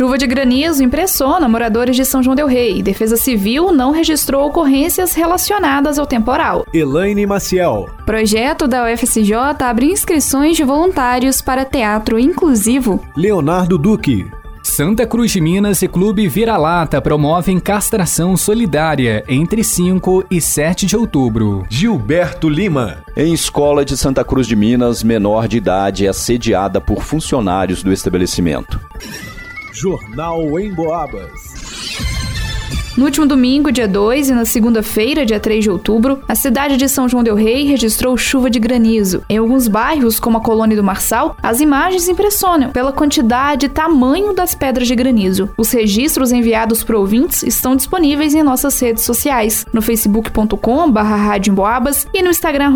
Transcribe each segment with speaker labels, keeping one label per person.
Speaker 1: Chuva de granizo impressiona moradores de São João Del Rei. Defesa Civil não registrou ocorrências relacionadas ao temporal.
Speaker 2: Elaine Maciel.
Speaker 1: Projeto da UFSJ abre inscrições de voluntários para teatro inclusivo.
Speaker 2: Leonardo Duque.
Speaker 3: Santa Cruz de Minas e Clube Vira-Lata promovem castração solidária entre 5 e 7 de outubro.
Speaker 2: Gilberto Lima.
Speaker 4: Em escola de Santa Cruz de Minas, menor de idade é assediada por funcionários do estabelecimento.
Speaker 2: Jornal em Boabas.
Speaker 1: No último domingo, dia 2, e na segunda-feira, dia 3 de outubro, a cidade de São João del Rei registrou chuva de granizo. Em alguns bairros, como a Colônia do Marçal, as imagens impressionam pela quantidade e tamanho das pedras de granizo. Os registros enviados por ouvintes estão disponíveis em nossas redes sociais, no facebook.com.br e no Instagram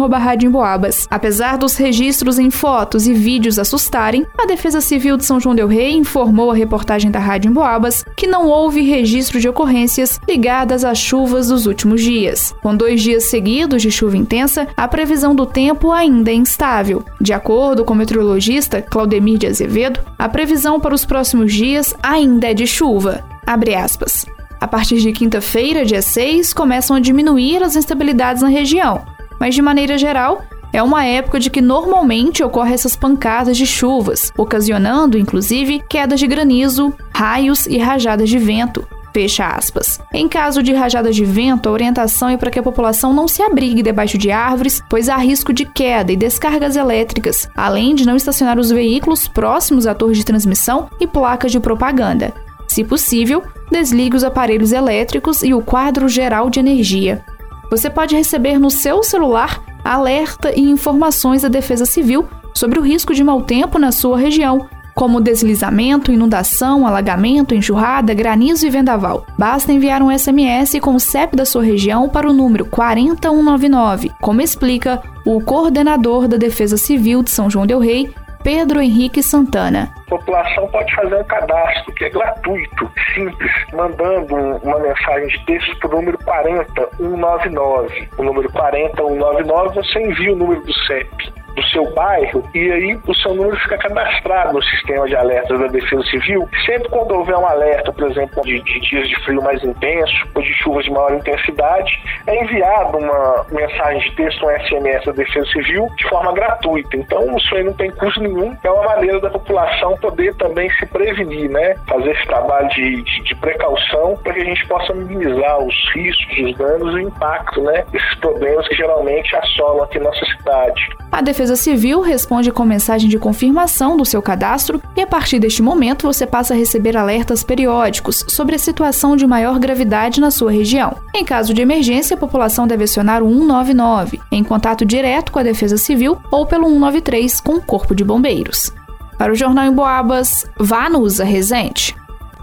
Speaker 1: Boabas. Apesar dos registros em fotos e vídeos assustarem, a Defesa Civil de São João del Rei informou a reportagem da Rádio Boabas que não houve registro de ocorrências ligadas às chuvas dos últimos dias. Com dois dias seguidos de chuva intensa, a previsão do tempo ainda é instável. De acordo com o meteorologista Claudemir de Azevedo, a previsão para os próximos dias ainda é de chuva. Abre aspas. A partir de quinta-feira, dia 6, começam a diminuir as instabilidades na região, mas de maneira geral, é uma época de que normalmente ocorrem essas pancadas de chuvas, ocasionando, inclusive, quedas de granizo, raios e rajadas de vento. Fecha aspas. Em caso de rajadas de vento, a orientação é para que a população não se abrigue debaixo de árvores, pois há risco de queda e descargas elétricas, além de não estacionar os veículos próximos à torre de transmissão e placas de propaganda. Se possível, desligue os aparelhos elétricos e o quadro geral de energia. Você pode receber no seu celular alerta e informações da Defesa Civil sobre o risco de mau tempo na sua região, como deslizamento, inundação, alagamento, enxurrada, granizo e vendaval. Basta enviar um SMS com o CEP da sua região para o número 40199, como explica o coordenador da Defesa Civil de São João del Rei, Pedro Henrique Santana.
Speaker 5: A população pode fazer um cadastro que é gratuito, simples, mandando uma mensagem de texto para o número 40199. O número 40199 você envia o número do CEP do seu bairro e aí o seu número fica cadastrado no sistema de alertas da Defesa Civil. Sempre quando houver um alerta, por exemplo, de, de dias de frio mais intenso ou de chuvas de maior intensidade, é enviado uma mensagem de texto, um SMS da Defesa Civil de forma gratuita. Então isso aí não tem custo nenhum, é uma maneira da população poder também se prevenir, né? Fazer esse trabalho de, de, de precaução para que a gente possa minimizar os riscos, os danos e o impacto, né? Esses problemas que geralmente assolam aqui nossa cidade.
Speaker 1: A Defesa Civil responde com mensagem de confirmação do seu cadastro e a partir deste momento você passa a receber alertas periódicos sobre a situação de maior gravidade na sua região. Em caso de emergência, a população deve acionar o 199 em contato direto com a Defesa Civil ou pelo 193 com o Corpo de Bombeiros. Para o Jornal em Boabas, Vanusa Rezende.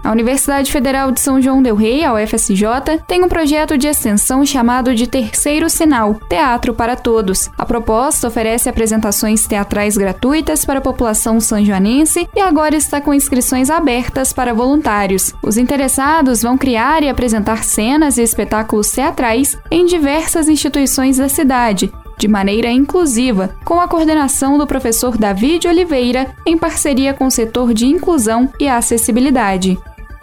Speaker 1: A Universidade Federal de São João del Rei, a UFSJ, tem um projeto de extensão chamado de Terceiro Sinal Teatro para Todos. A proposta oferece apresentações teatrais gratuitas para a população sanjoanense e agora está com inscrições abertas para voluntários. Os interessados vão criar e apresentar cenas e espetáculos teatrais em diversas instituições da cidade, de maneira inclusiva, com a coordenação do professor David Oliveira, em parceria com o setor de inclusão e acessibilidade.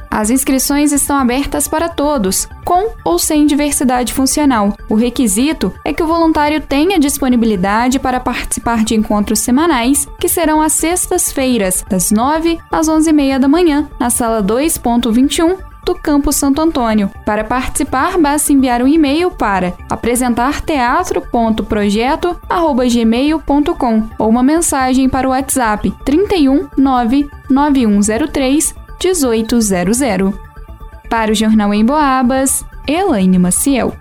Speaker 1: As inscrições estão abertas para todos, com ou sem diversidade funcional. O requisito é que o voluntário tenha disponibilidade para participar de encontros semanais, que serão às sextas-feiras, das 9 às 11h30 da manhã, na sala 2.21 do Campo Santo Antônio. Para participar, basta enviar um e-mail para apresentarteatro.projeto@gmail.com ou uma mensagem para o WhatsApp 31 99103 1800. Para o Jornal em Boabas, Elaine Maciel.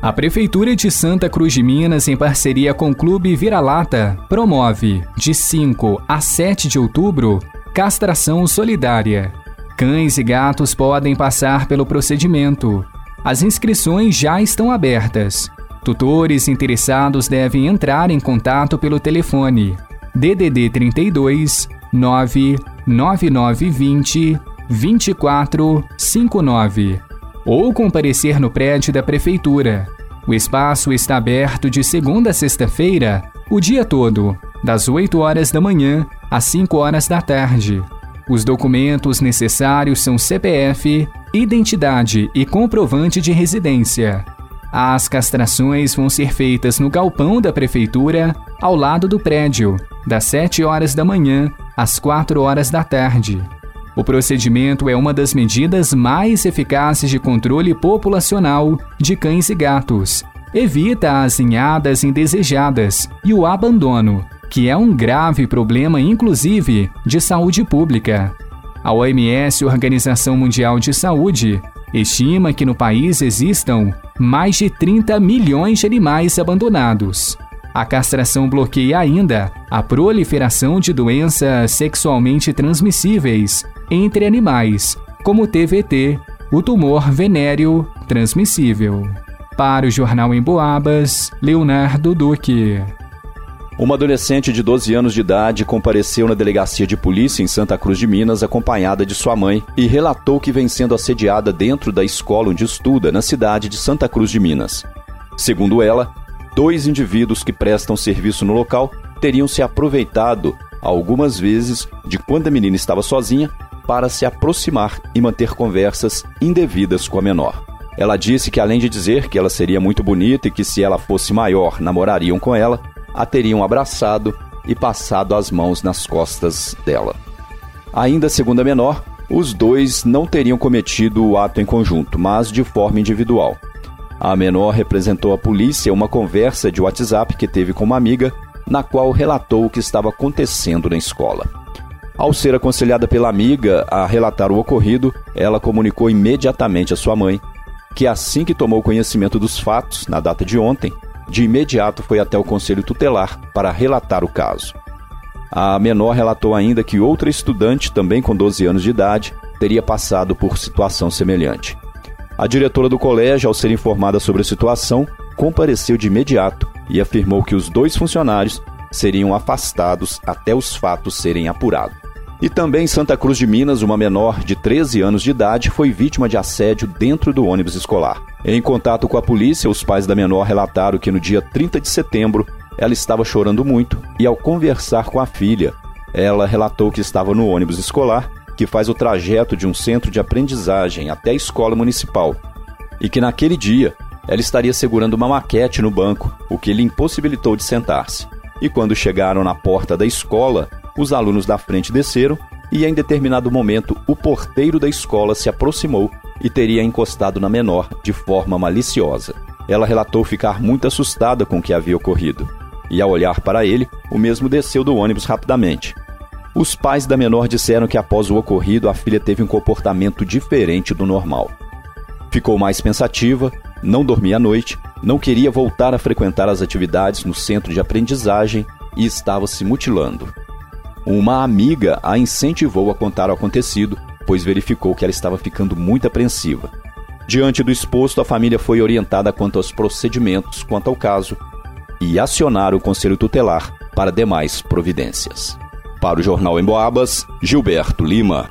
Speaker 3: A Prefeitura de Santa Cruz de Minas, em parceria com o Clube Vira-Lata, promove, de 5 a 7 de outubro, castração solidária. Cães e gatos podem passar pelo procedimento. As inscrições já estão abertas. Tutores interessados devem entrar em contato pelo telefone DDD 32 99920 2459 ou comparecer no prédio da prefeitura. O espaço está aberto de segunda a sexta-feira, o dia todo, das 8 horas da manhã às 5 horas da tarde. Os documentos necessários são CPF, identidade e comprovante de residência. As castrações vão ser feitas no galpão da prefeitura, ao lado do prédio, das 7 horas da manhã às 4 horas da tarde. O procedimento é uma das medidas mais eficazes de controle populacional de cães e gatos. Evita as ninhadas indesejadas e o abandono, que é um grave problema, inclusive, de saúde pública. A OMS, Organização Mundial de Saúde, estima que no país existam mais de 30 milhões de animais abandonados. A castração bloqueia ainda a proliferação de doenças sexualmente transmissíveis entre animais, como o TVT, o tumor venéreo transmissível. Para o Jornal em Boabas, Leonardo Duque.
Speaker 4: Uma adolescente de 12 anos de idade compareceu na delegacia de polícia em Santa Cruz de Minas acompanhada de sua mãe e relatou que vem sendo assediada dentro da escola onde estuda na cidade de Santa Cruz de Minas. Segundo ela, dois indivíduos que prestam serviço no local teriam se aproveitado algumas vezes de quando a menina estava sozinha para se aproximar e manter conversas indevidas com a menor. Ela disse que, além de dizer que ela seria muito bonita e que, se ela fosse maior, namorariam com ela, a teriam abraçado e passado as mãos nas costas dela. Ainda segundo a menor, os dois não teriam cometido o ato em conjunto, mas de forma individual. A menor representou à polícia uma conversa de WhatsApp que teve com uma amiga, na qual relatou o que estava acontecendo na escola. Ao ser aconselhada pela amiga a relatar o ocorrido, ela comunicou imediatamente à sua mãe, que assim que tomou conhecimento dos fatos, na data de ontem, de imediato foi até o conselho tutelar para relatar o caso. A menor relatou ainda que outra estudante, também com 12 anos de idade, teria passado por situação semelhante. A diretora do colégio, ao ser informada sobre a situação, compareceu de imediato e afirmou que os dois funcionários seriam afastados até os fatos serem apurados. E também em Santa Cruz de Minas, uma menor de 13 anos de idade foi vítima de assédio dentro do ônibus escolar. Em contato com a polícia, os pais da menor relataram que no dia 30 de setembro ela estava chorando muito e, ao conversar com a filha, ela relatou que estava no ônibus escolar que faz o trajeto de um centro de aprendizagem até a escola municipal, e que naquele dia ela estaria segurando uma maquete no banco, o que lhe impossibilitou de sentar-se. E quando chegaram na porta da escola, os alunos da frente desceram e, em determinado momento, o porteiro da escola se aproximou e teria encostado na menor de forma maliciosa. Ela relatou ficar muito assustada com o que havia ocorrido. E, ao olhar para ele, o mesmo desceu do ônibus rapidamente. Os pais da menor disseram que após o ocorrido a filha teve um comportamento diferente do normal. Ficou mais pensativa, não dormia à noite, não queria voltar a frequentar as atividades no centro de aprendizagem e estava se mutilando. Uma amiga a incentivou a contar o acontecido, pois verificou que ela estava ficando muito apreensiva. Diante do exposto, a família foi orientada quanto aos procedimentos quanto ao caso e acionar o conselho tutelar para demais providências. Para o Jornal Emboabas, Gilberto Lima.